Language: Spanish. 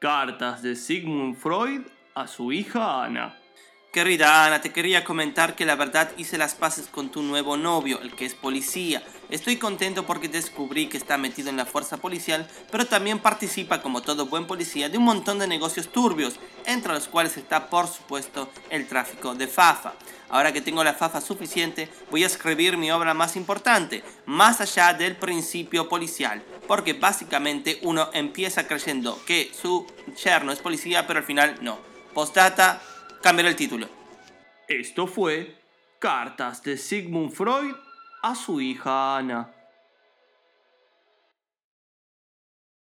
Cartas de Sigmund Freud a su hija Ana. Querida Ana, te quería comentar que la verdad hice las paces con tu nuevo novio, el que es policía. Estoy contento porque descubrí que está metido en la fuerza policial, pero también participa como todo buen policía de un montón de negocios turbios, entre los cuales está por supuesto el tráfico de fafa. Ahora que tengo la fafa suficiente, voy a escribir mi obra más importante, más allá del principio policial, porque básicamente uno empieza creyendo que su yerno es policía, pero al final no. Postdata, cambiar el título. Esto fue Cartas de Sigmund Freud a su hija Ana.